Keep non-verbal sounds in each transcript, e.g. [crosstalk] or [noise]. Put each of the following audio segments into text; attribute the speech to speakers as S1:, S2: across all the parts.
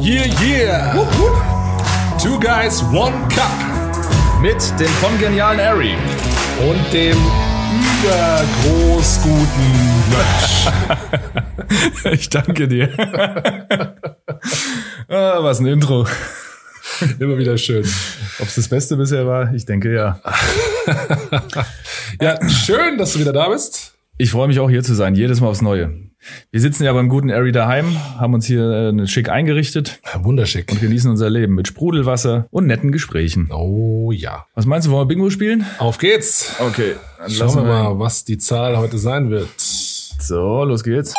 S1: Yeah, yeah. Two Guys, One Cup.
S2: Mit dem kongenialen Harry.
S1: Und dem übergroß guten. [laughs]
S2: Ich danke dir. [laughs] ah, was ein Intro.
S1: Immer wieder schön.
S2: Ob es das Beste bisher war? Ich denke ja.
S1: Ja, schön, dass du wieder da bist.
S2: Ich freue mich auch hier zu sein, jedes Mal aufs Neue. Wir sitzen ja beim guten Ari daheim, haben uns hier äh, schick eingerichtet
S1: Wunderschick.
S2: und genießen unser Leben mit Sprudelwasser und netten Gesprächen.
S1: Oh ja.
S2: Was meinst du, wollen wir Bingo spielen?
S1: Auf geht's.
S2: Okay, dann
S1: Schauen wir mal, was die Zahl heute sein wird.
S2: So, los geht's.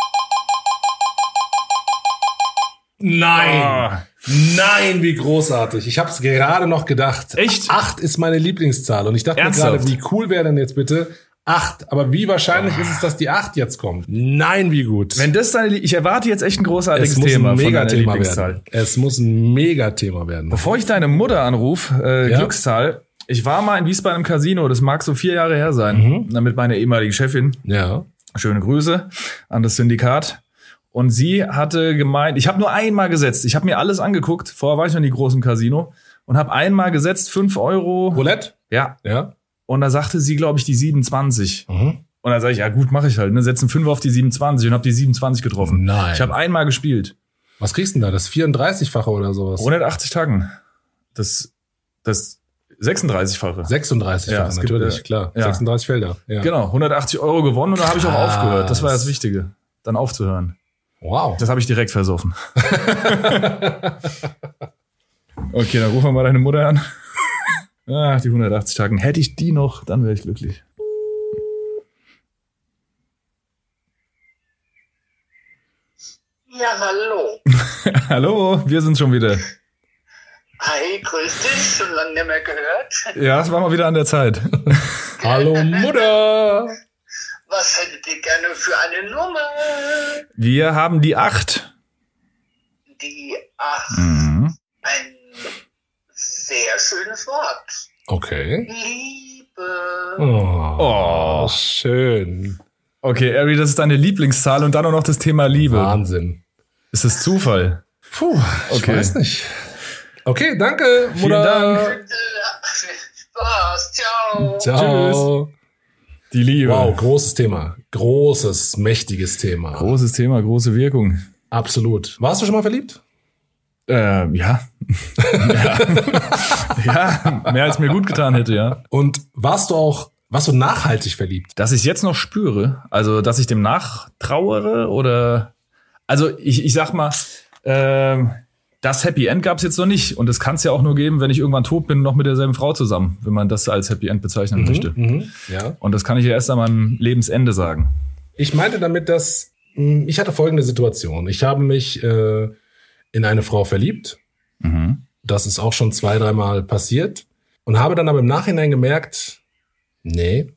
S1: Nein.
S2: Ah.
S1: Nein, wie großartig. Ich habe es gerade noch gedacht.
S2: Echt?
S1: Acht ist meine Lieblingszahl. Und ich dachte mir
S2: Ernsthaft?
S1: gerade, wie cool wäre denn jetzt bitte acht? Aber wie wahrscheinlich ist es, dass die acht jetzt kommt? Nein, wie gut.
S2: Wenn das deine, ich erwarte jetzt echt ein großartiges
S1: es muss
S2: Thema
S1: ein
S2: von deiner
S1: Megathema werden. Es muss ein Megathema werden.
S2: Bevor ich deine Mutter anrufe, äh,
S1: Ja.
S2: Glückszahl, ich war mal in Wiesbaden im Casino, das mag so vier Jahre her sein,
S1: Mhm.
S2: Mit meiner ehemaligen Chefin.
S1: Ja.
S2: Schöne Grüße an das Syndikat. Und sie hatte gemeint, ich habe nur einmal gesetzt, ich habe mir alles angeguckt, vorher war ich noch nie groß im Casino und habe einmal gesetzt, fünf Euro.
S1: Roulette?
S2: Ja,
S1: Ja.
S2: Und da sagte sie, glaube ich, die 27.
S1: Mhm.
S2: Und dann sage ich, ja gut, mache ich halt, ne, setzen fünf auf die 27 und habe die 27 getroffen.
S1: Nein.
S2: Ich habe einmal gespielt.
S1: Was kriegst du denn da? Das 34-fache oder sowas?
S2: 180 Tagen. Das, das 36-fache.
S1: 36
S2: Ja, es gibt,
S1: natürlich,
S2: äh,
S1: klar.
S2: ja.
S1: 36 Felder. Ja.
S2: Genau, 180 Euro gewonnen und dann habe ich auch aufgehört. Das war das Wichtige, dann aufzuhören.
S1: Wow.
S2: Das habe ich direkt versoffen. [laughs] okay, dann rufen wir mal deine Mutter an. Ach, die 180 Tagen. Hätte ich die noch, dann wäre ich glücklich.
S3: Ja, hallo. [laughs]
S2: Hallo, wir sind schon wieder.
S3: Hi, grüß dich, schon lange nicht mehr gehört.
S2: Ja, es war mal wieder an der Zeit. [laughs]
S1: Hallo Mutter.
S3: Was hättet ihr gerne für eine Nummer?
S2: Wir haben die 8.
S3: Die Acht.
S2: Mhm.
S3: Ein sehr schönes Wort.
S1: Okay.
S3: Liebe.
S1: Oh,
S2: Oh.
S1: schön.
S2: Okay, Ari, das ist deine Lieblingszahl und dann auch noch das Thema Liebe.
S1: Wahnsinn.
S2: Ist das Zufall?
S1: Puh, ich
S2: Okay.
S1: weiß nicht. Okay, danke,
S2: Vielen
S1: Mutter.
S2: Dank.
S3: Spaß, ciao.
S1: Ciao.
S2: Die Liebe.
S1: Wow, großes Thema. Großes, mächtiges Thema.
S2: Großes Thema, große Wirkung.
S1: Absolut. Warst du schon mal verliebt?
S2: Ähm, ja. [laughs] ja. ja, mehr als mir gut getan hätte, ja.
S1: Und warst du auch, warst du nachhaltig verliebt?
S2: Dass ich es jetzt noch spüre, also dass ich dem nachtrauere oder also ich, ich sag mal, ähm, das Happy End gab es jetzt noch nicht. Und das kann es ja auch nur geben, wenn ich irgendwann tot bin, noch mit derselben Frau zusammen, wenn man das als Happy End bezeichnen möchte.
S1: Mhm. Ja.
S2: Und das kann ich ja erst an meinem Lebensende sagen.
S1: Ich meinte damit, dass mh, ich hatte folgende Situation. Ich habe mich äh, in eine Frau verliebt.
S2: Mhm.
S1: Das ist auch schon zwei, dreimal passiert. Und habe dann aber im Nachhinein gemerkt, nee,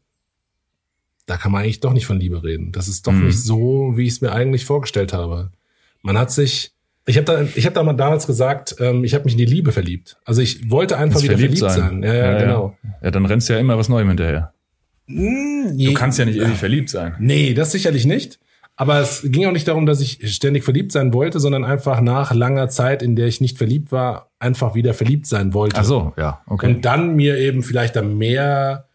S1: da kann man eigentlich doch nicht von Liebe reden. Das ist doch
S2: Mhm.
S1: nicht so, wie ich es mir eigentlich vorgestellt habe. Man hat sich, ich habe da, ich habe da mal damals gesagt, ähm, ich habe mich in die Liebe verliebt. Also ich wollte einfach
S2: Das
S1: wieder verliebt sein. Ja, ja, genau.
S2: Ja. dann rennst du ja immer was Neuem hinterher. Du kannst ja nicht ewig verliebt sein.
S1: Nee, das sicherlich nicht. Aber es ging auch nicht darum, dass ich ständig verliebt sein wollte, sondern einfach nach langer Zeit, in der ich nicht verliebt war, einfach wieder verliebt sein wollte.
S2: Ach so, ja, okay.
S1: Und dann mir eben vielleicht da mehr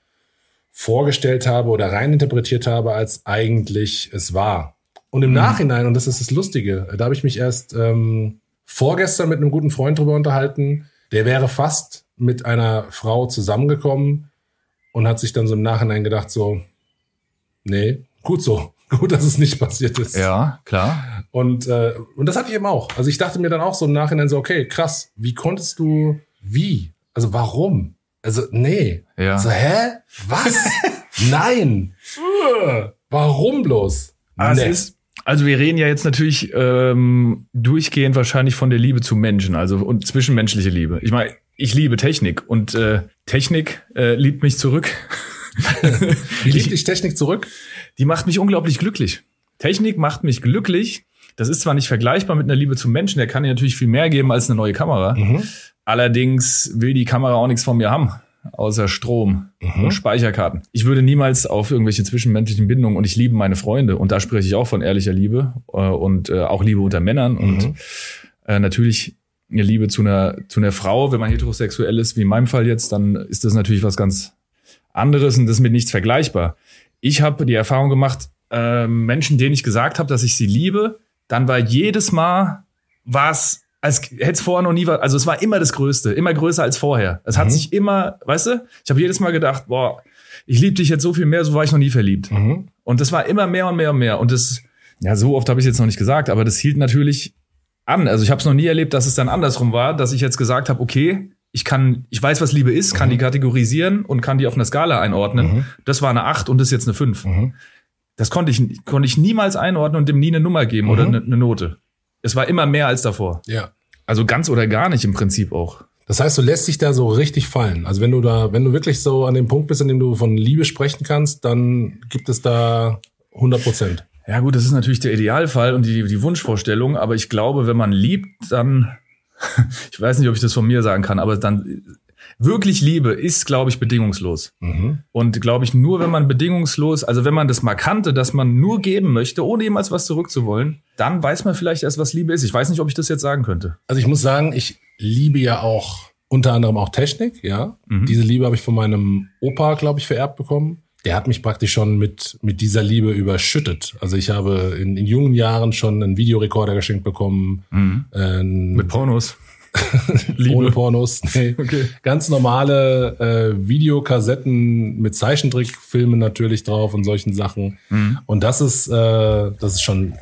S1: vorgestellt habe oder reininterpretiert habe, als eigentlich es war. Und im Nachhinein, und das ist das Lustige, da habe ich mich erst ähm, vorgestern mit einem guten Freund drüber unterhalten, der wäre fast mit einer Frau zusammengekommen und hat sich dann so im Nachhinein gedacht, so, nee, gut so, [laughs] gut, dass es nicht passiert ist.
S2: ja, klar.
S1: Und, äh, und das hatte ich eben auch. Also ich dachte mir dann auch so im Nachhinein so, okay, krass, wie konntest du, wie? Also warum? Also, nee.
S2: Ja.
S1: So, hä? Was? [laughs] Nein. Warum bloß?
S2: Es
S1: Nee.
S2: ist, also wir reden ja jetzt natürlich ähm, durchgehend wahrscheinlich von der Liebe zu Menschen, also und zwischenmenschliche Liebe. Ich meine, ich liebe Technik und äh, Technik äh, liebt mich zurück. [laughs] [laughs]
S1: Wie liebt dich Technik zurück?
S2: Die macht mich unglaublich glücklich. Technik macht mich glücklich. Das ist zwar nicht vergleichbar mit einer Liebe zum Menschen, der kann dir natürlich viel mehr geben als eine neue Kamera. Allerdings will die Kamera auch nichts von mir haben, außer Strom und Speicherkarten. Ich würde niemals auf irgendwelche zwischenmenschlichen Bindungen und ich liebe meine Freunde und da spreche ich auch von ehrlicher Liebe äh, und äh, auch Liebe unter Männern und Äh, natürlich eine Liebe zu einer, zu einer Frau, wenn man heterosexuell ist, wie in meinem Fall jetzt, dann ist das natürlich was ganz anderes und das ist mit nichts vergleichbar. Ich habe die Erfahrung gemacht, äh, Menschen, denen ich gesagt habe, dass ich sie liebe, dann war jedes Mal was als hätte es vorher noch nie war, also es war immer das Größte, immer größer als vorher. Es mhm. hat sich immer, weißt du, ich habe jedes Mal gedacht, boah, ich liebe dich jetzt so viel mehr, so war ich noch nie verliebt. Mhm. Und das war immer mehr und mehr und mehr. Und das, ja, so oft habe ich jetzt noch nicht gesagt, aber das hielt natürlich an. Also ich habe es noch nie erlebt, dass es dann andersrum war, dass ich jetzt gesagt habe, okay, ich kann, ich weiß, was Liebe ist, kann mhm. die kategorisieren und kann die auf einer Skala einordnen. Mhm. Das war eine 8 und das ist jetzt eine 5. Mhm. Das konnte ich, konnte ich niemals einordnen und dem nie eine Nummer geben oder eine, eine Note. Es war immer mehr als davor.
S1: Ja.
S2: Also ganz oder gar nicht im Prinzip auch.
S1: Das heißt, du lässt dich da so richtig fallen. Also wenn du da, wenn du wirklich so an dem Punkt bist, an dem du von Liebe sprechen kannst, dann gibt es da 100 Prozent.
S2: Ja gut, das ist natürlich der Idealfall und die, die Wunschvorstellung. Aber ich glaube, wenn man liebt, dann, [laughs] ich weiß nicht, ob ich das von mir sagen kann, aber dann wirklich Liebe ist, glaube ich, bedingungslos. Mhm. Und glaube ich, nur wenn man bedingungslos, also wenn man das mal kannte, dass man nur geben möchte, ohne jemals was zurückzuwollen, dann weiß man vielleicht erst, was Liebe ist. Ich weiß nicht, ob ich das jetzt sagen könnte.
S1: Also ich muss sagen, ich liebe ja auch unter anderem auch Technik, ja. Mhm. Diese Liebe habe ich von meinem Opa, glaube ich, vererbt bekommen. Der hat mich praktisch schon mit, mit dieser Liebe überschüttet. Also ich habe in, in jungen Jahren schon einen Videorekorder geschenkt bekommen.
S2: Mhm. Äh, mit Pornos. [laughs]
S1: Ohne Pornos. Nee. Okay. Ganz normale äh, Videokassetten mit Zeichentrickfilmen natürlich drauf und solchen Sachen. Mhm. Und das ist, äh, das ist schon,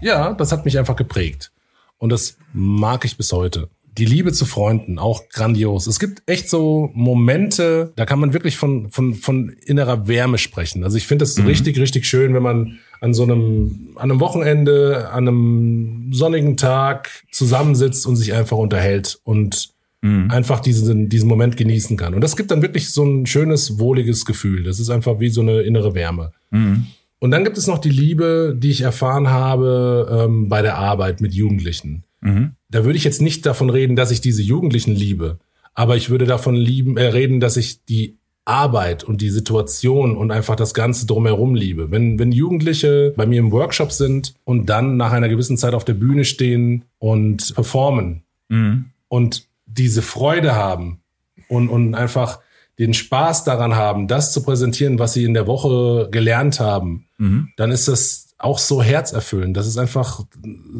S1: ja, das hat mich einfach geprägt. Und das mag ich bis heute. Die Liebe zu Freunden, auch grandios. Es gibt echt so Momente, da kann man wirklich von, von, von innerer Wärme sprechen. Also ich finde es mhm. richtig, richtig schön, wenn man an so einem, an einem Wochenende, an einem sonnigen Tag zusammensitzt und sich einfach unterhält und mhm. einfach diesen, diesen Moment genießen kann. Und das gibt dann wirklich so ein schönes, wohliges Gefühl. Das ist einfach wie so eine innere Wärme. Mhm. Und dann gibt es noch die Liebe, die ich erfahren habe ähm, bei der Arbeit mit Jugendlichen. Mhm. Da würde ich jetzt nicht davon reden, dass ich diese Jugendlichen liebe, aber ich würde davon lieben, äh, reden, dass ich die Arbeit und die Situation und einfach das Ganze drumherum liebe. Wenn, wenn Jugendliche bei mir im Workshop sind und dann nach einer gewissen Zeit auf der Bühne stehen und performen mhm. und diese Freude haben und, und einfach den Spaß daran haben, das zu präsentieren, was sie in der Woche gelernt haben, mhm. dann ist das auch so herzerfüllend. Das ist einfach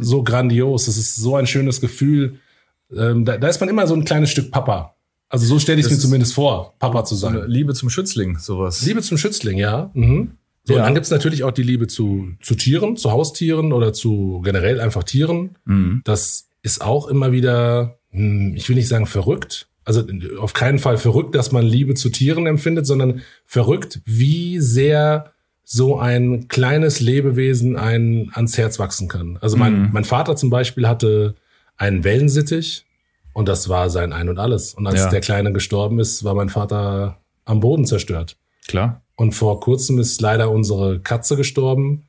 S1: so grandios. Das ist so ein schönes Gefühl. Ähm, da, da ist man immer so ein kleines Stück Papa. Also so stelle ich mir zumindest vor, Papa zu sein.
S2: Liebe zum Schützling, sowas.
S1: Liebe zum Schützling, ja. Mhm. So, ja. und dann gibt's natürlich auch die Liebe zu, zu Tieren, zu Haustieren oder zu generell einfach Tieren. Mhm. Das ist auch immer wieder, hm, ich will nicht sagen verrückt, also auf keinen Fall verrückt, dass man Liebe zu Tieren empfindet, sondern verrückt, wie sehr so ein kleines Lebewesen einen ans Herz wachsen kann. Also mein, mhm. mein Vater zum Beispiel hatte einen Wellensittich und das war sein Ein und Alles. Und als ja. der Kleine gestorben ist, war mein Vater am Boden zerstört.
S2: Klar.
S1: Und vor kurzem ist leider unsere Katze gestorben.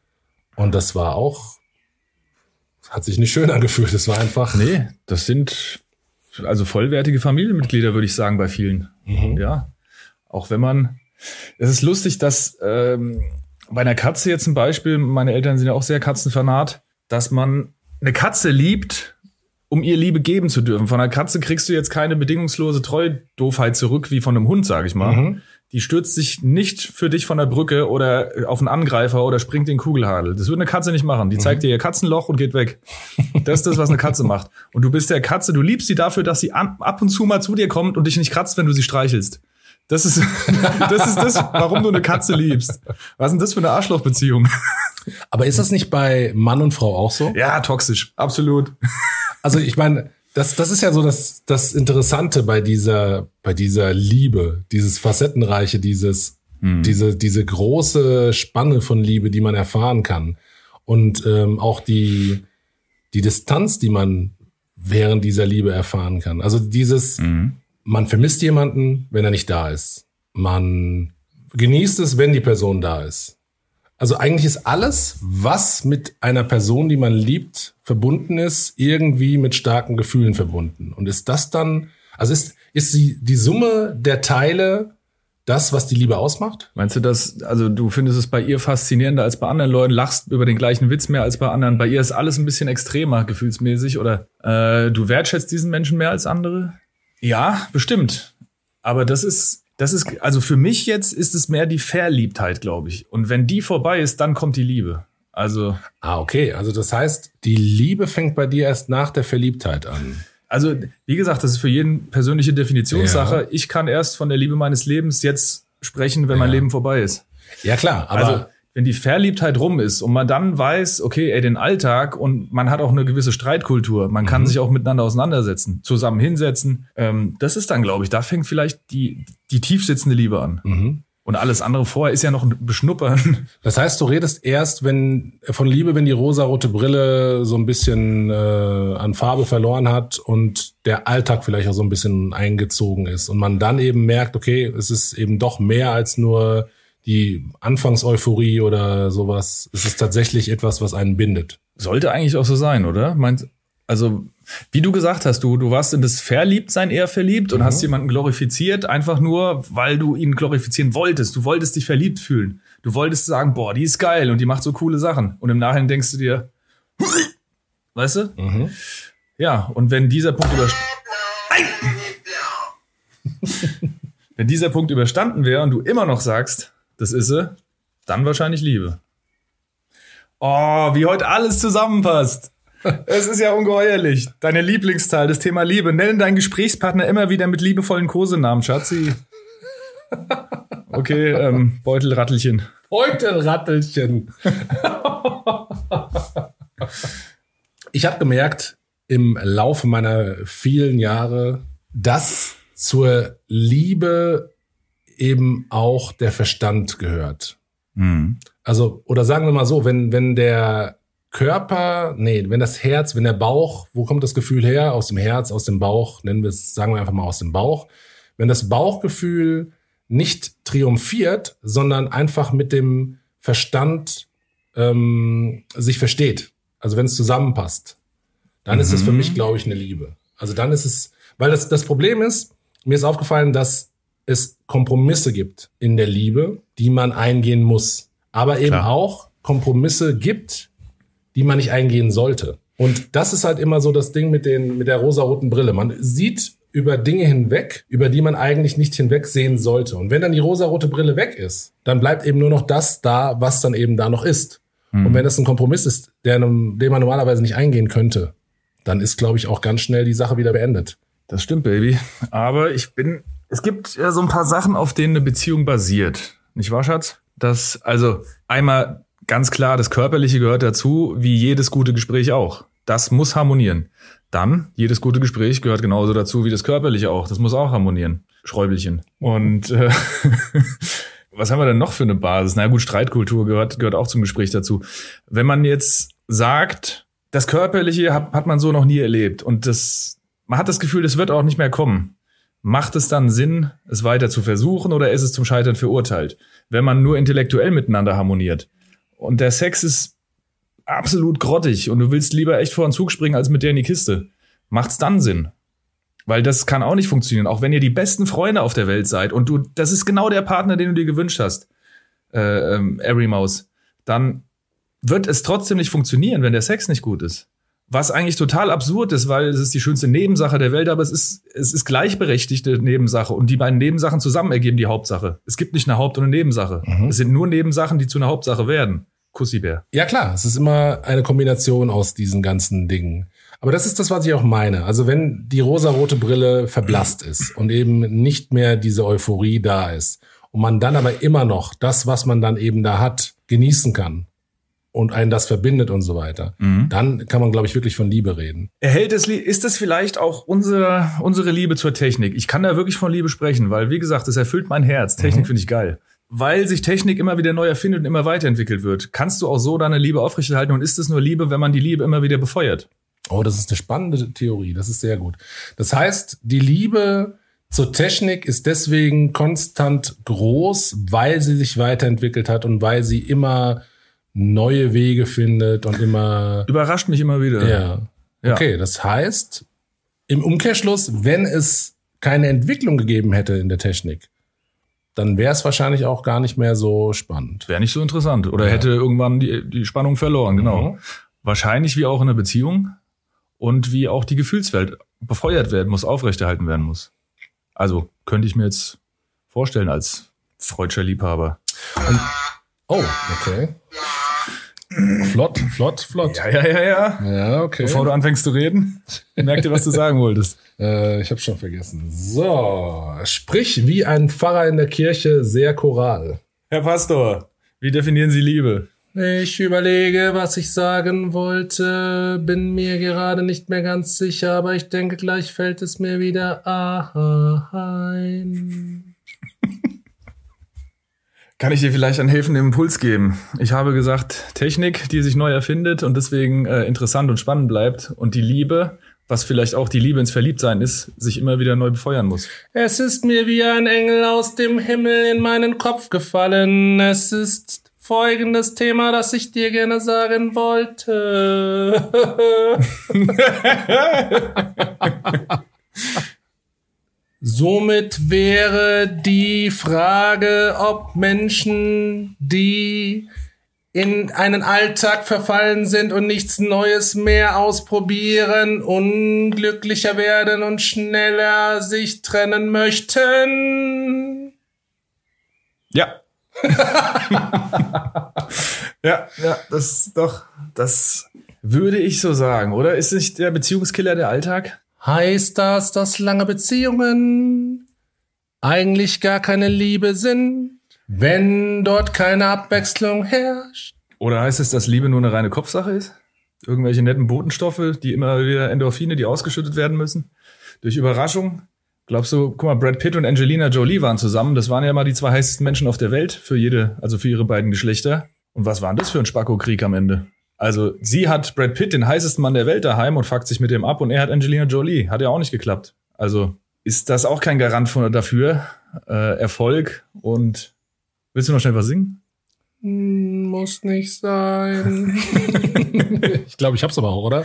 S1: Und das war auch, hat sich nicht schön angefühlt. Es war einfach.
S2: Nee, das sind also vollwertige Familienmitglieder, würde ich sagen, bei vielen. Mhm. Ja. Auch wenn man, es ist lustig, dass ähm, bei einer Katze jetzt zum Beispiel, meine Eltern sind ja auch sehr katzenfanat, dass man eine Katze liebt, um ihr Liebe geben zu dürfen. Von einer Katze kriegst du jetzt keine bedingungslose Treu-Doofheit zurück wie von einem Hund, sag ich mal. Mhm. Die stürzt sich nicht für dich von der Brücke oder auf einen Angreifer oder springt den Kugelhagel. Das würde eine Katze nicht machen. Die mhm. zeigt dir ihr Katzenloch und geht weg. Das ist das, was eine Katze macht. Und du bist der Katze, du liebst sie dafür, dass sie ab und zu mal zu dir kommt und dich nicht kratzt, wenn du sie streichelst. Das ist, [laughs] das ist das, warum du eine Katze liebst. Was ist denn das für eine Arschlochbeziehung?
S1: Aber ist das nicht bei Mann und Frau auch so?
S2: Ja, toxisch. Absolut.
S1: Also ich meine, das, das ist ja so das, das Interessante bei dieser, bei dieser Liebe, dieses Facettenreiche, dieses, hm. diese, diese große Spanne von Liebe, die man erfahren kann. Und ähm, auch die, die Distanz, die man während dieser Liebe erfahren kann. Also dieses, mhm. man vermisst jemanden, wenn er nicht da ist. Man genießt es, wenn die Person da ist. Also eigentlich ist alles, was mit einer Person, die man liebt, verbunden ist, irgendwie mit starken Gefühlen verbunden. Und ist das dann, also ist, ist die, die Summe der Teile das, was die Liebe ausmacht?
S2: Meinst du das, also du findest es bei ihr faszinierender als bei anderen Leuten, lachst über den gleichen Witz mehr als bei anderen, bei ihr ist alles ein bisschen extremer, gefühlsmäßig, oder äh, du wertschätzt diesen Menschen mehr als andere? Ja, bestimmt. Aber das ist, das ist, also für mich jetzt ist es mehr die Verliebtheit, glaube ich. Und wenn die vorbei ist, dann kommt die Liebe. Also.
S1: Ah, okay. Also das heißt, die Liebe fängt bei dir erst nach der Verliebtheit an.
S2: Also, wie gesagt, das ist für jeden persönliche Definitionssache. Ja. Ich kann erst von der Liebe meines Lebens jetzt sprechen, wenn ja. mein Leben vorbei ist.
S1: Ja, klar, aber. Also,
S2: wenn die Verliebtheit rum ist und man dann weiß, okay, ey, den Alltag und man hat auch eine gewisse Streitkultur, man kann mhm. sich auch miteinander auseinandersetzen, zusammen hinsetzen, ähm, das ist dann, glaube ich, da fängt vielleicht die, die tiefsitzende Liebe an. Mhm. Und alles andere vorher ist ja noch ein Beschnuppern.
S1: Das heißt, du redest erst, wenn von Liebe, wenn die rosarote Brille so ein bisschen äh, an Farbe verloren hat und der Alltag vielleicht auch so ein bisschen eingezogen ist und man dann eben merkt, okay, es ist eben doch mehr als nur die Anfangseuphorie oder sowas. Es ist tatsächlich etwas, was einen bindet.
S2: Sollte eigentlich auch so sein, oder? Meint, also wie du gesagt hast, du, du warst in das Verliebtsein eher verliebt und mhm. hast jemanden glorifiziert, einfach nur, weil du ihn glorifizieren wolltest. Du wolltest dich verliebt fühlen. Du wolltest sagen, boah, die ist geil und die macht so coole Sachen. Und im Nachhinein denkst du dir, [laughs] weißt du? Mhm. Ja, und wenn dieser Punkt über [laughs] wenn dieser Punkt überstanden wäre und du immer noch sagst, das ist sie, dann wahrscheinlich Liebe. Oh, wie heute alles zusammenpasst. Es ist ja ungeheuerlich. Deine Lieblingszahl, das Thema Liebe. Nenne deinen Gesprächspartner immer wieder mit liebevollen Kosenamen, Schatzi. Okay, ähm, Beutelrattelchen.
S1: Beutelrattelchen. ich habe gemerkt im Laufe meiner vielen Jahre, dass zur Liebe eben auch der Verstand gehört. Mhm. Also, oder sagen wir mal so, wenn, wenn der Körper, nee, wenn das Herz, wenn der Bauch, wo kommt das Gefühl her? Aus dem Herz, aus dem Bauch, nennen wir es, sagen wir einfach mal aus dem Bauch. Wenn das Bauchgefühl nicht triumphiert, sondern einfach mit dem Verstand ähm, sich versteht, also wenn es zusammenpasst, dann mhm. ist es für mich, glaube ich, eine Liebe. Also dann ist es, weil das, das Problem ist, mir ist aufgefallen, dass es Kompromisse gibt in der Liebe, die man eingehen muss. Aber eben Klar. auch Kompromisse gibt, die man nicht eingehen sollte. Und das ist halt immer so das Ding mit den, mit der rosaroten Brille. Man sieht über Dinge hinweg, über die man eigentlich nicht hinwegsehen sollte. Und wenn dann die rosarote Brille weg ist, dann bleibt eben nur noch das da, was dann eben da noch ist. Mhm. Und wenn das ein Kompromiss ist, der, den man normalerweise nicht eingehen könnte, dann ist, glaube ich, auch ganz schnell die Sache wieder beendet.
S2: Das stimmt, Baby. Aber ich bin, es gibt ja so ein paar Sachen, auf denen eine Beziehung basiert. Nicht wahr, Schatz? Das, also einmal ganz klar, das Körperliche gehört dazu, wie jedes gute Gespräch auch. Das muss harmonieren. Dann, jedes gute Gespräch gehört genauso dazu wie das Körperliche auch. Das muss auch harmonieren. Schräubelchen. Und äh, [laughs] was haben wir denn noch für eine Basis? Na gut, Streitkultur gehört, gehört auch zum Gespräch dazu. Wenn man jetzt sagt, das Körperliche hat, hat man so noch nie erlebt und das, man hat das Gefühl, das wird auch nicht mehr kommen. Macht es dann Sinn, es weiter zu versuchen oder ist es zum Scheitern verurteilt? Wenn man nur intellektuell miteinander harmoniert und der Sex ist absolut grottig und du willst lieber echt vor den Zug springen, als mit der in die Kiste, macht's dann Sinn. Weil das kann auch nicht funktionieren, auch wenn ihr die besten Freunde auf der Welt seid und du, das ist genau der Partner, den du dir gewünscht hast, äh, ähm, Airy Maus, dann wird es trotzdem nicht funktionieren, wenn der Sex nicht gut ist. Was eigentlich total absurd ist, weil es ist die schönste Nebensache der Welt, aber es ist, es ist gleichberechtigte Nebensache und die beiden Nebensachen zusammen ergeben die Hauptsache. Es gibt nicht eine Haupt- und eine Nebensache. Mhm. Es sind nur Nebensachen, die zu einer Hauptsache werden. Kussibär.
S1: Ja klar, es ist immer eine Kombination aus diesen ganzen Dingen. Aber das ist das, was ich auch meine. Also wenn die rosarote Brille verblasst [clears throat] ist und eben nicht mehr diese Euphorie da ist und man dann aber immer noch das, was man dann eben da hat, genießen kann und einen das verbindet und so weiter, mhm. dann kann man, glaube ich, wirklich von Liebe reden.
S2: Erhält es, ist das vielleicht auch unsere, unsere Liebe zur Technik? Ich kann da wirklich von Liebe sprechen, weil, wie gesagt, es erfüllt mein Herz. Technik mhm. finde ich geil weil sich Technik immer wieder neu erfindet und immer weiterentwickelt wird, kannst du auch so deine Liebe aufrechterhalten und ist es nur Liebe, wenn man die Liebe immer wieder befeuert?
S1: Oh, das ist eine spannende Theorie. Das ist sehr gut. Das heißt, die Liebe zur Technik ist deswegen konstant groß, weil sie sich weiterentwickelt hat und weil sie immer neue Wege findet und immer.
S2: Überrascht mich immer wieder.
S1: Ja. ja. Okay, das heißt, im Umkehrschluss, wenn es keine Entwicklung gegeben hätte in der Technik, dann wäre es wahrscheinlich auch gar nicht mehr so spannend.
S2: Wäre nicht so interessant. Oder hätte irgendwann die, die Spannung verloren, genau.
S1: Mhm.
S2: Wahrscheinlich wie auch in einer Beziehung und wie auch die Gefühlswelt befeuert werden muss, aufrechterhalten werden muss. Also könnte ich mir jetzt vorstellen als freudscher Liebhaber.
S1: Oh, okay. Flott, flott, flott.
S2: Ja, ja, ja, ja.
S1: Ja, okay.
S2: Bevor du anfängst zu reden, [laughs] merk dir, was du sagen wolltest.
S1: Äh, ich habe schon vergessen. So, sprich wie ein Pfarrer in der Kirche, sehr choral.
S2: Herr Pastor, wie definieren Sie Liebe?
S1: Ich überlege, was ich sagen wollte, bin mir gerade nicht mehr ganz sicher, aber ich denke, gleich fällt es mir wieder ein.
S2: Kann ich dir vielleicht einen helfenden Impuls geben? Ich habe gesagt, Technik, die sich neu erfindet und deswegen äh, interessant und spannend bleibt und die Liebe, was vielleicht auch die Liebe ins Verliebtsein ist, sich immer wieder neu befeuern muss.
S1: Es ist mir wie ein Engel aus dem Himmel in meinen Kopf gefallen. Es ist folgendes Thema, das ich dir gerne sagen wollte. [laughs] [laughs] Somit wäre die Frage, ob Menschen, die in einen Alltag verfallen sind und nichts Neues mehr ausprobieren, unglücklicher werden und schneller sich trennen möchten.
S2: Ja. [laughs] ja, ja, das ist doch, das würde ich so sagen, oder? Ist nicht der Beziehungskiller der Alltag?
S1: Heißt das, dass lange Beziehungen eigentlich gar keine Liebe sind, wenn dort keine Abwechslung herrscht?
S2: Oder heißt es, dass Liebe nur eine reine Kopfsache ist? Irgendwelche netten Botenstoffe, die immer wieder Endorphine, die ausgeschüttet werden müssen? Durch Überraschung? Glaubst du, guck mal, Brad Pitt und Angelina Jolie waren zusammen. Das waren ja mal die zwei heißesten Menschen auf der Welt für jede, also für ihre beiden Geschlechter. Und was war denn das für ein Spacko-Krieg am Ende? Also sie hat Brad Pitt, den heißesten Mann der Welt, daheim und fuckt sich mit dem ab und er hat Angelina Jolie. Hat ja auch nicht geklappt. Also ist das auch kein Garant von, dafür. Äh, Erfolg und willst du noch schnell was singen?
S1: Hm, Muss nicht sein. [laughs] ich glaube, ich hab's aber auch, oder?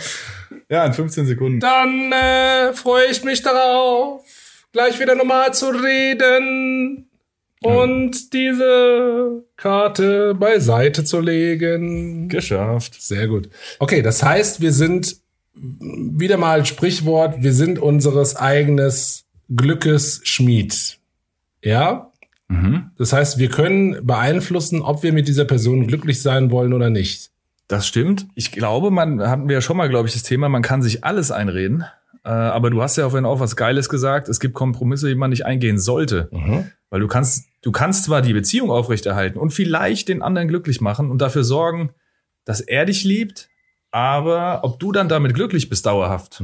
S2: Ja, in 15 Sekunden.
S1: Dann äh, freue ich mich darauf, gleich wieder normal zu reden und diese Karte beiseite zu legen.
S2: Geschafft.
S1: Sehr gut. Okay, das heißt, wir sind wieder mal Sprichwort, wir sind unseres eigenes Glückes Schmied. Ja?
S2: Mhm.
S1: Das heißt, wir können beeinflussen, ob wir mit dieser Person glücklich sein wollen oder nicht.
S2: Das stimmt. Ich glaube, man hatten wir ja schon mal, glaube ich, das Thema, man kann sich alles einreden. Äh, aber du hast ja vorhin auch was Geiles gesagt. Es gibt Kompromisse, die man nicht eingehen sollte. Weil du kannst, du kannst zwar die Beziehung aufrechterhalten und vielleicht den anderen glücklich machen und dafür sorgen, dass er dich liebt, aber ob du dann damit glücklich bist dauerhaft,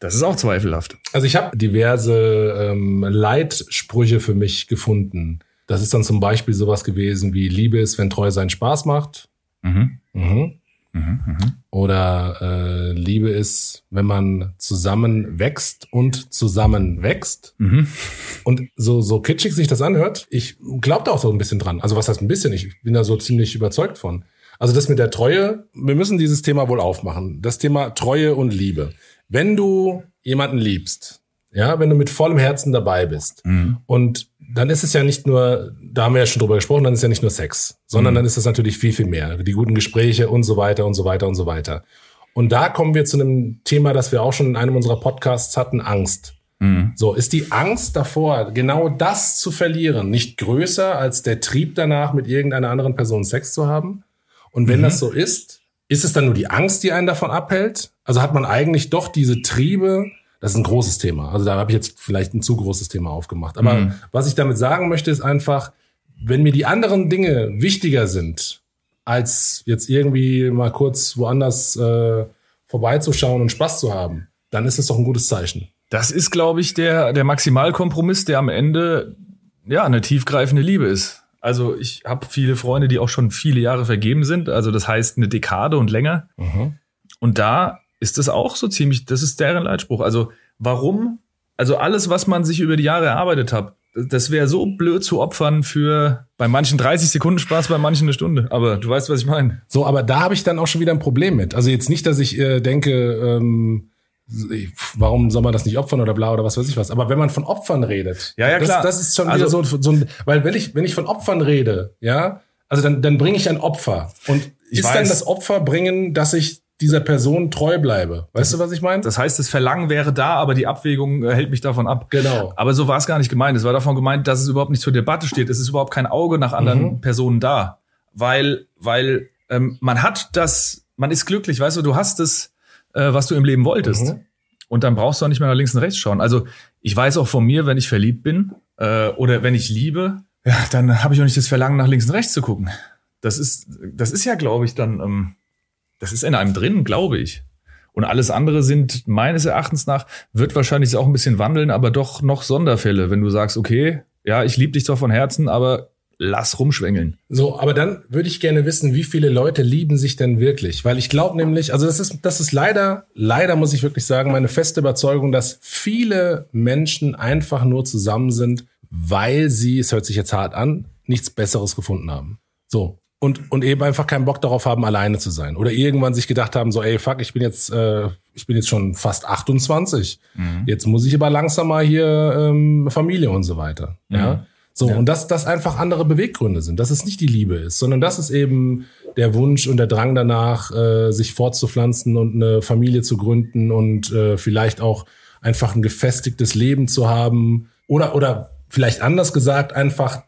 S2: das ist auch zweifelhaft.
S1: Also ich habe diverse ähm, Leitsprüche für mich gefunden. Das ist dann zum Beispiel sowas gewesen wie Liebe ist, wenn Treue seinen Spaß macht.
S2: Mhm.
S1: Mhm.
S2: Mhm, mhm.
S1: Oder äh, Liebe ist, wenn man zusammen wächst und zusammen wächst.
S2: Mhm.
S1: Und so, so kitschig sich das anhört, ich glaube da auch so ein bisschen dran. Also was heißt ein bisschen? Ich bin da so ziemlich überzeugt von. Also das mit der Treue, wir müssen dieses Thema wohl aufmachen. Das Thema Treue und Liebe. Wenn du jemanden liebst, ja, wenn du mit vollem Herzen dabei bist
S2: Mhm.
S1: und dann ist es ja nicht nur, da haben wir ja schon drüber gesprochen, dann ist ja nicht nur Sex, sondern
S2: Mhm.
S1: dann ist es natürlich viel, viel mehr. Die guten Gespräche und so weiter und so weiter und so weiter. Und da kommen wir zu einem Thema, das wir auch schon in einem unserer Podcasts hatten, Angst.
S2: Mhm.
S1: So, ist die Angst davor, genau das zu verlieren, nicht größer als der Trieb danach, mit irgendeiner anderen Person Sex zu haben? Und wenn das so ist, ist es dann nur die Angst, die einen davon abhält? Also hat man eigentlich doch diese Triebe, das ist ein großes Thema. Also da habe ich jetzt vielleicht ein zu großes Thema aufgemacht. Aber
S2: Mhm.
S1: was ich damit sagen möchte, ist einfach, wenn mir die anderen Dinge wichtiger sind, als jetzt irgendwie mal kurz woanders äh, vorbeizuschauen und Spaß zu haben, dann ist es doch ein gutes Zeichen.
S2: Das ist, glaube ich, der, der Maximalkompromiss, der am Ende ja eine tiefgreifende Liebe ist. Also ich habe viele Freunde, die auch schon viele Jahre vergeben sind, also das heißt eine Dekade und länger. Und da ist es auch so ziemlich, das ist deren Leitspruch. Also warum? Also alles, was man sich über die Jahre erarbeitet hat, das wäre so blöd zu opfern für bei manchen 30 Sekunden Spaß, bei manchen eine Stunde. Aber du weißt, was ich meine.
S1: So, aber da habe ich dann auch schon wieder ein Problem mit. Also jetzt nicht, dass ich äh, denke, ähm, warum soll man das nicht opfern oder bla oder was weiß ich was. Aber wenn man von Opfern redet,
S2: Ja, ja, klar.
S1: Das, das ist schon
S2: Also-
S1: wieder so, so ein, weil wenn ich, wenn ich von Opfern rede, ja, also dann, dann bringe ich ein Opfer. Und
S2: Ich
S1: ist dann
S2: weiß.
S1: das Opfer bringen, dass ich dieser Person treu bleibe? Weißt du, was ich meine?
S2: Das heißt, das Verlangen wäre da, aber die Abwägung äh, hält mich davon ab.
S1: Genau.
S2: Aber so war es gar nicht gemeint. Es war davon gemeint, dass es überhaupt nicht zur Debatte steht. Es ist überhaupt kein Auge nach anderen
S1: Mhm.
S2: Personen da. Weil, weil ähm, man hat das, man ist glücklich, weißt du, du hast es, äh, was du im Leben wolltest.
S1: Mhm.
S2: Und dann brauchst du auch nicht mehr nach links und rechts schauen. Also ich weiß auch von mir, wenn ich verliebt bin äh, oder wenn ich liebe, ja, dann habe ich auch nicht das Verlangen, nach links und rechts zu gucken. Das ist, das ist ja, glaube ich, dann, ähm, das ist in einem drin, glaube ich. Und alles andere sind meines Erachtens nach, wird wahrscheinlich auch ein bisschen wandeln, aber doch noch Sonderfälle, wenn du sagst, okay, ja, ich liebe dich zwar von Herzen, aber lass rumschwängeln.
S1: So, aber dann würde ich gerne wissen, wie viele Leute lieben sich denn wirklich? Weil ich glaube nämlich, also das ist, das ist leider, leider muss ich wirklich sagen, meine feste Überzeugung, dass viele Menschen einfach nur zusammen sind, weil sie, es hört sich jetzt hart an, nichts Besseres gefunden haben. So. Und, und eben einfach keinen Bock darauf haben, alleine zu sein. Oder irgendwann sich gedacht haben, so, ey, fuck, ich bin jetzt, äh, ich bin jetzt schon fast 28. Jetzt muss ich aber langsam mal hier ähm, Familie und so weiter. Ja. So, und dass das einfach andere Beweggründe sind, dass es nicht die Liebe ist, sondern dass es eben der Wunsch und der Drang danach, äh, sich fortzupflanzen und eine Familie zu gründen und äh, vielleicht auch einfach ein gefestigtes Leben zu haben oder, oder vielleicht anders gesagt, einfach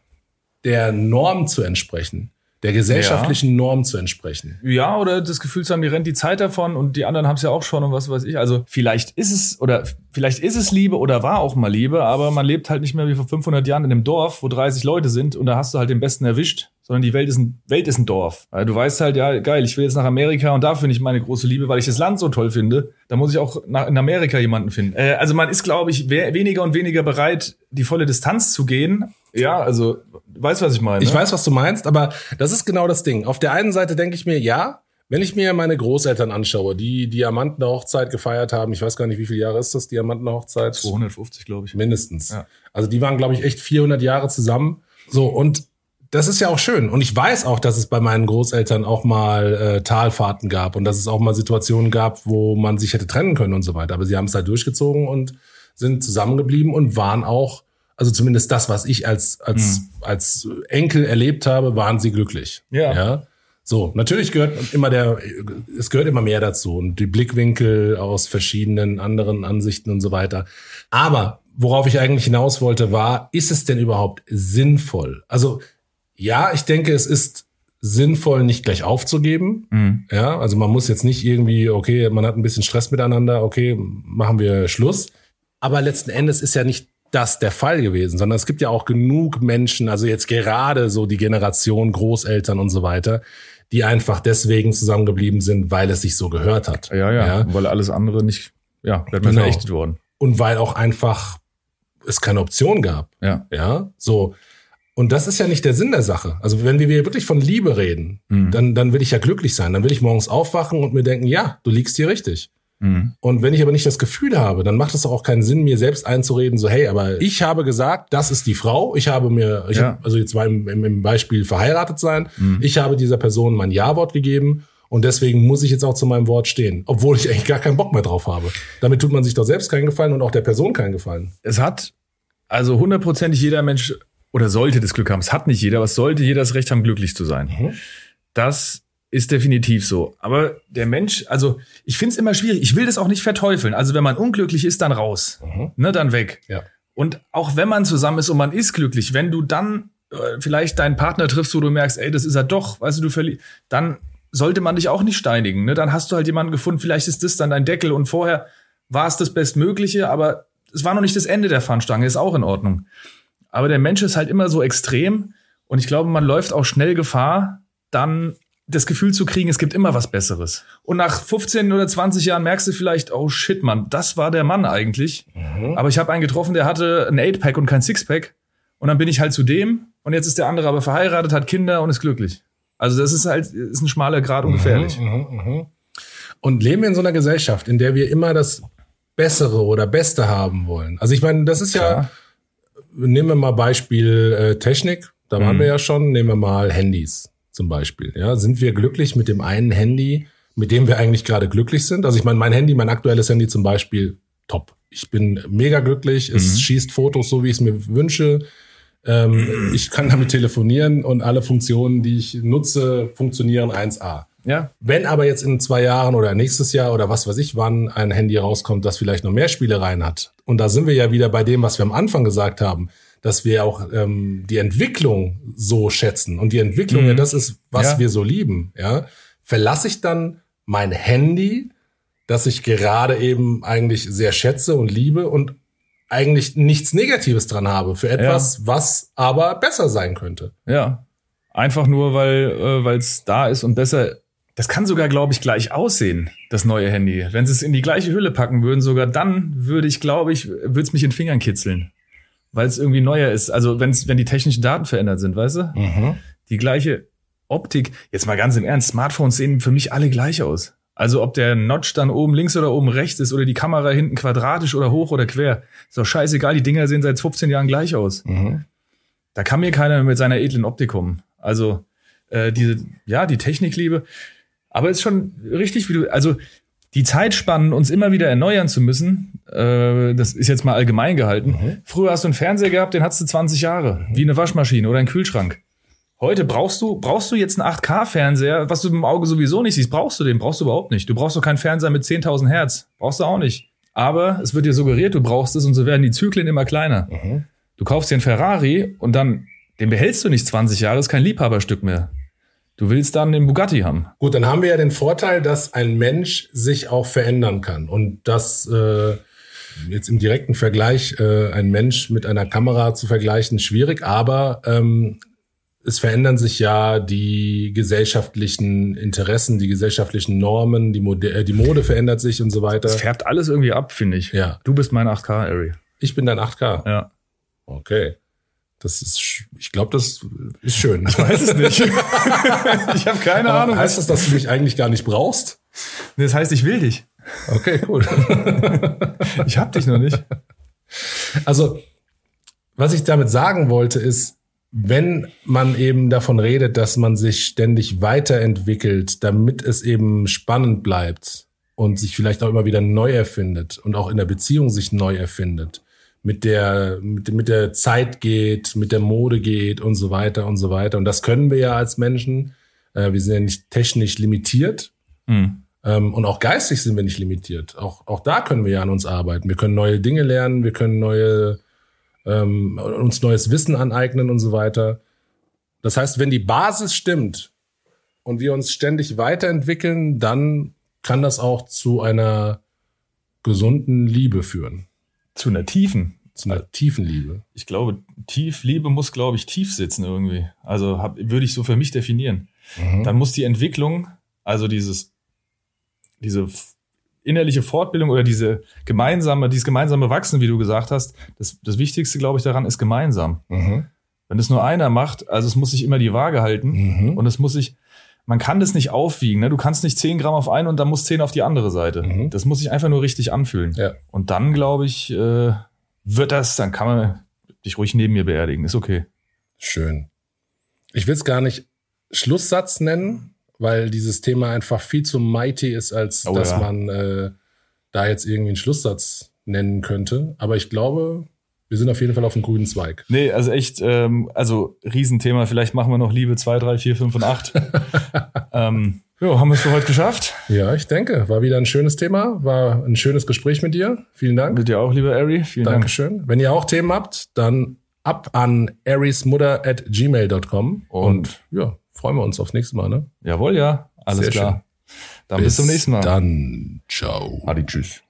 S1: der Norm zu entsprechen, der gesellschaftlichen Norm zu entsprechen.
S2: Ja, oder das Gefühl zu haben, mir rennt die Zeit davon und die anderen haben es ja auch schon und was weiß ich. Also vielleicht ist es oder vielleicht ist es Liebe oder war auch mal Liebe, aber man lebt halt nicht mehr wie vor 500 Jahren in einem Dorf, wo 30 Leute sind und da hast du halt den Besten erwischt, sondern die Welt ist ein, Welt ist ein Dorf. Also du weißt halt, ja, geil, ich will jetzt nach Amerika und da finde ich meine große Liebe, weil ich das Land so toll finde. Da muss ich auch nach, in Amerika jemanden finden. Äh, also man ist, glaube ich, we weniger und weniger bereit, die volle Distanz zu gehen. Ja, also, weißt, was ich meine.
S1: Ich weiß, was du meinst, aber das ist genau das Ding. Auf der einen Seite denke ich mir, ja, wenn ich mir meine Großeltern anschaue, die Diamantenhochzeit gefeiert haben, ich weiß gar nicht, wie viele Jahre ist das, Diamantenhochzeit?
S2: 250, glaube ich.
S1: Mindestens.
S2: Ja.
S1: Also die waren, glaube ich, echt 400 Jahre zusammen. So, und das ist ja auch schön. Und ich weiß auch, dass es bei meinen Großeltern auch mal äh, Talfahrten gab und dass es auch mal Situationen gab, wo man sich hätte trennen können und so weiter. Aber sie haben es halt durchgezogen und sind zusammengeblieben und waren auch, also zumindest das, was ich als, als, als Enkel erlebt habe, waren sie glücklich.
S2: Ja.
S1: ja. So, natürlich gehört immer der, es gehört immer mehr dazu und die Blickwinkel aus verschiedenen anderen Ansichten und so weiter. Aber worauf ich eigentlich hinaus wollte, war, ist es denn überhaupt sinnvoll? Also, ja, ich denke, es ist sinnvoll, nicht gleich aufzugeben.
S2: Mhm.
S1: Ja, also man muss jetzt nicht irgendwie, okay, man hat ein bisschen Stress miteinander, okay, machen wir Schluss. Aber letzten Endes ist ja nicht das der Fall gewesen, sondern es gibt ja auch genug Menschen, also jetzt gerade so die Generation Großeltern und so weiter, die einfach deswegen zusammengeblieben sind, weil es sich so gehört hat.
S2: Ja, ja, weil alles andere nicht, ja, mir
S1: Genau.
S2: verächtet worden.
S1: Und weil auch einfach es keine Option gab.
S2: Ja.
S1: Ja, so. Und das ist ja nicht der Sinn der Sache. Also wenn wir wirklich von Liebe reden,
S2: Mhm.
S1: dann, dann will ich ja glücklich sein. Dann will ich morgens aufwachen und mir denken, ja, du liegst hier richtig.
S2: Mhm.
S1: Und wenn ich aber nicht das Gefühl habe, dann macht es doch auch keinen Sinn, mir selbst einzureden, so, hey, aber ich habe gesagt, das ist die Frau. Ich habe mir, ich
S2: Ja.
S1: habe, also jetzt im, im, im Beispiel verheiratet sein.
S2: Mhm.
S1: Ich habe dieser Person mein Ja-Wort gegeben. Und deswegen muss ich jetzt auch zu meinem Wort stehen, obwohl ich eigentlich gar keinen Bock mehr drauf habe. Damit tut man sich doch selbst keinen Gefallen und auch der Person keinen Gefallen.
S2: Es hat, also hundertprozentig jeder Mensch, oder sollte das Glück haben, es hat nicht jeder, aber es sollte jeder das Recht haben, glücklich zu sein.
S1: Mhm.
S2: Das ist definitiv so. Aber der Mensch, also ich finde es immer schwierig. Ich will das auch nicht verteufeln. Also wenn man unglücklich ist, dann raus.
S1: Mhm.
S2: Ne, dann weg.
S1: Ja.
S2: Und auch wenn man zusammen ist und man ist glücklich, wenn du dann äh, vielleicht deinen Partner triffst, wo du merkst, ey, das ist er doch, weißt du, du verli dann sollte man dich auch nicht steinigen. Ne? Dann hast du halt jemanden gefunden, vielleicht ist das dann dein Deckel und vorher war es das Bestmögliche, aber es war noch nicht das Ende der Fahnenstange, ist auch in Ordnung. Aber der Mensch ist halt immer so extrem und ich glaube, man läuft auch schnell Gefahr, dann das Gefühl zu kriegen, es gibt immer was Besseres. Und nach 15 oder 20 Jahren merkst du vielleicht, oh shit, Mann, das war der Mann eigentlich. Aber ich habe einen getroffen, der hatte ein 8-Pack und kein Six-Pack. Und dann bin ich halt zu dem und jetzt ist der andere aber verheiratet, hat Kinder und ist glücklich. Also das ist halt ist ein schmaler Grad und gefährlich.
S1: Und leben wir in so einer Gesellschaft, in der wir immer das Bessere oder Beste haben wollen. Also ich meine, das ist ja,
S2: Klar.
S1: nehmen wir mal Beispiel äh, Technik, da waren
S2: Mhm.
S1: wir ja schon, nehmen wir mal Handys zum Beispiel. Ja, sind wir glücklich mit dem einen Handy, mit dem wir eigentlich gerade glücklich sind. Also ich meine, mein Handy, mein aktuelles Handy zum Beispiel, top. Ich bin mega glücklich. Es schießt Fotos so, wie ich es mir wünsche. Ähm, [clears throat] ich kann damit telefonieren und alle Funktionen, die ich nutze, funktionieren 1A.
S2: Ja.
S1: Wenn aber jetzt in zwei Jahren oder nächstes Jahr oder was weiß ich wann ein Handy rauskommt, das vielleicht noch mehr Spielereien hat, und da sind wir ja wieder bei dem, was wir am Anfang gesagt haben, dass wir auch ähm, die Entwicklung so schätzen und die Entwicklung,
S2: Mhm.
S1: ja, das ist, was
S2: Ja.
S1: wir so lieben, ja, verlasse ich dann mein Handy, das ich gerade eben eigentlich sehr schätze und liebe und eigentlich nichts Negatives dran habe für etwas, was aber besser sein könnte.
S2: Ja. Einfach nur, weil äh, es da ist und besser. Das kann sogar, glaube ich, gleich aussehen, das neue Handy. Wenn sie es in die gleiche Hülle packen würden, sogar dann würde ich, glaube ich, würde es mich in den Fingern kitzeln. Weil es irgendwie neuer ist. Also wenn's, wenn die technischen Daten verändert sind, weißt du?
S1: Mhm.
S2: Die gleiche Optik. Jetzt mal ganz im Ernst, Smartphones sehen für mich alle gleich aus. Also ob der Notch dann oben links oder oben rechts ist oder die Kamera hinten quadratisch oder hoch oder quer. Ist doch scheißegal, die Dinger sehen seit 15 Jahren gleich aus.
S1: Mhm.
S2: Da kann mir keiner mit seiner edlen Optik kommen. Also äh, diese, ja, die Technikliebe. Aber ist schon richtig, wie du, also die Zeitspannen, uns immer wieder erneuern zu müssen, äh, das ist jetzt mal allgemein gehalten. Früher hast du einen Fernseher gehabt, den hattest du 20 Jahre, wie eine Waschmaschine oder ein Kühlschrank. Heute brauchst du, brauchst du jetzt einen 8K-Fernseher, was du mit dem Auge sowieso nicht siehst, brauchst du den, brauchst du überhaupt nicht. Du brauchst doch keinen Fernseher mit 10.000 Hertz, brauchst du auch nicht. Aber es wird dir suggeriert, du brauchst es und so werden die Zyklen immer kleiner. Du kaufst dir einen Ferrari und dann, den behältst du nicht 20 Jahre, ist kein Liebhaberstück mehr. Du willst dann den Bugatti haben.
S1: Gut, dann haben wir ja den Vorteil, dass ein Mensch sich auch verändern kann und dass äh, jetzt im direkten Vergleich äh, ein Mensch mit einer Kamera zu vergleichen schwierig, aber ähm, es verändern sich ja die gesellschaftlichen Interessen, die gesellschaftlichen Normen, die, Mode äh, die Mode verändert sich und so weiter.
S2: Das färbt alles irgendwie ab, finde ich.
S1: Ja.
S2: Du bist mein 8K, Ari.
S1: Ich bin dann 8K.
S2: Ja.
S1: Okay. Das ist, ich glaube, das ist schön. Ich
S2: Weiß es nicht. [laughs] ich habe keine Ahnung.
S1: Heißt das, dass du mich eigentlich gar nicht brauchst?
S2: Das heißt, ich will dich.
S1: Okay, cool. [laughs]
S2: Ich hab dich noch nicht.
S1: Also, was ich damit sagen wollte, ist, wenn man eben davon redet, dass man sich ständig weiterentwickelt, damit es eben spannend bleibt und sich vielleicht auch immer wieder neu erfindet und auch in der Beziehung sich neu erfindet, mit der, mit, mit der Zeit geht, mit der Mode geht und so weiter und so weiter. Und das können wir ja als Menschen. Äh, wir sind ja nicht technisch limitiert.
S2: Hm.
S1: Ähm, und auch geistig sind wir nicht limitiert. Auch, auch da können wir ja an uns arbeiten. Wir können neue Dinge lernen, wir können neue, ähm, uns neues Wissen aneignen und so weiter. Das heißt, wenn die Basis stimmt und wir uns ständig weiterentwickeln, dann kann das auch zu einer gesunden Liebe führen.
S2: Zu einer tiefen.
S1: Zu einer tiefen Liebe.
S2: Ich glaube, tief, Liebe muss, glaube ich, tief sitzen irgendwie. Also hab, würde ich so für mich definieren. Dann muss die Entwicklung, also dieses, diese innerliche Fortbildung oder diese gemeinsame, dieses gemeinsame Wachsen, wie du gesagt hast, das, das Wichtigste, glaube ich, daran ist gemeinsam.
S1: Mhm.
S2: Wenn es nur einer macht, also es muss sich immer die Waage halten
S1: Mhm.
S2: und es muss sich, man kann das nicht aufwiegen. Ne? Du kannst nicht 10 Gramm auf eine und dann muss 10 auf die andere Seite.
S1: Mhm.
S2: Das muss sich einfach nur richtig anfühlen.
S1: Ja.
S2: Und dann, glaube ich, äh, wird das, dann kann man dich ruhig neben mir beerdigen. Ist okay.
S1: Schön. Ich will es gar nicht Schlusssatz nennen, weil dieses Thema einfach viel zu mighty ist, als
S2: Oh
S1: dass
S2: ja.
S1: man äh, da jetzt irgendwie einen Schlusssatz nennen könnte. Aber ich glaube, wir sind auf jeden Fall auf dem grünen Zweig.
S2: Nee, also echt, ähm, also Riesenthema. Vielleicht machen wir noch Liebe 2, 3, 4, 5 und 8. [laughs] ähm, jo, haben wir es für heute geschafft.
S1: Ja, ich denke, war wieder ein schönes Thema, war ein schönes Gespräch mit dir. Vielen Dank.
S2: Mit dir auch, lieber Ari. Vielen Dank.
S1: Dankeschön. Wenn ihr auch Themen habt, dann ab an arismutter at gmail.com. Und,
S2: Und-
S1: ja, freuen wir uns aufs nächste Mal. Ne?
S2: Jawohl, ja. Alles
S1: Sehr
S2: klar. Dann bis, zum nächsten Mal.
S1: Dann ciao.
S2: Adi, tschüss.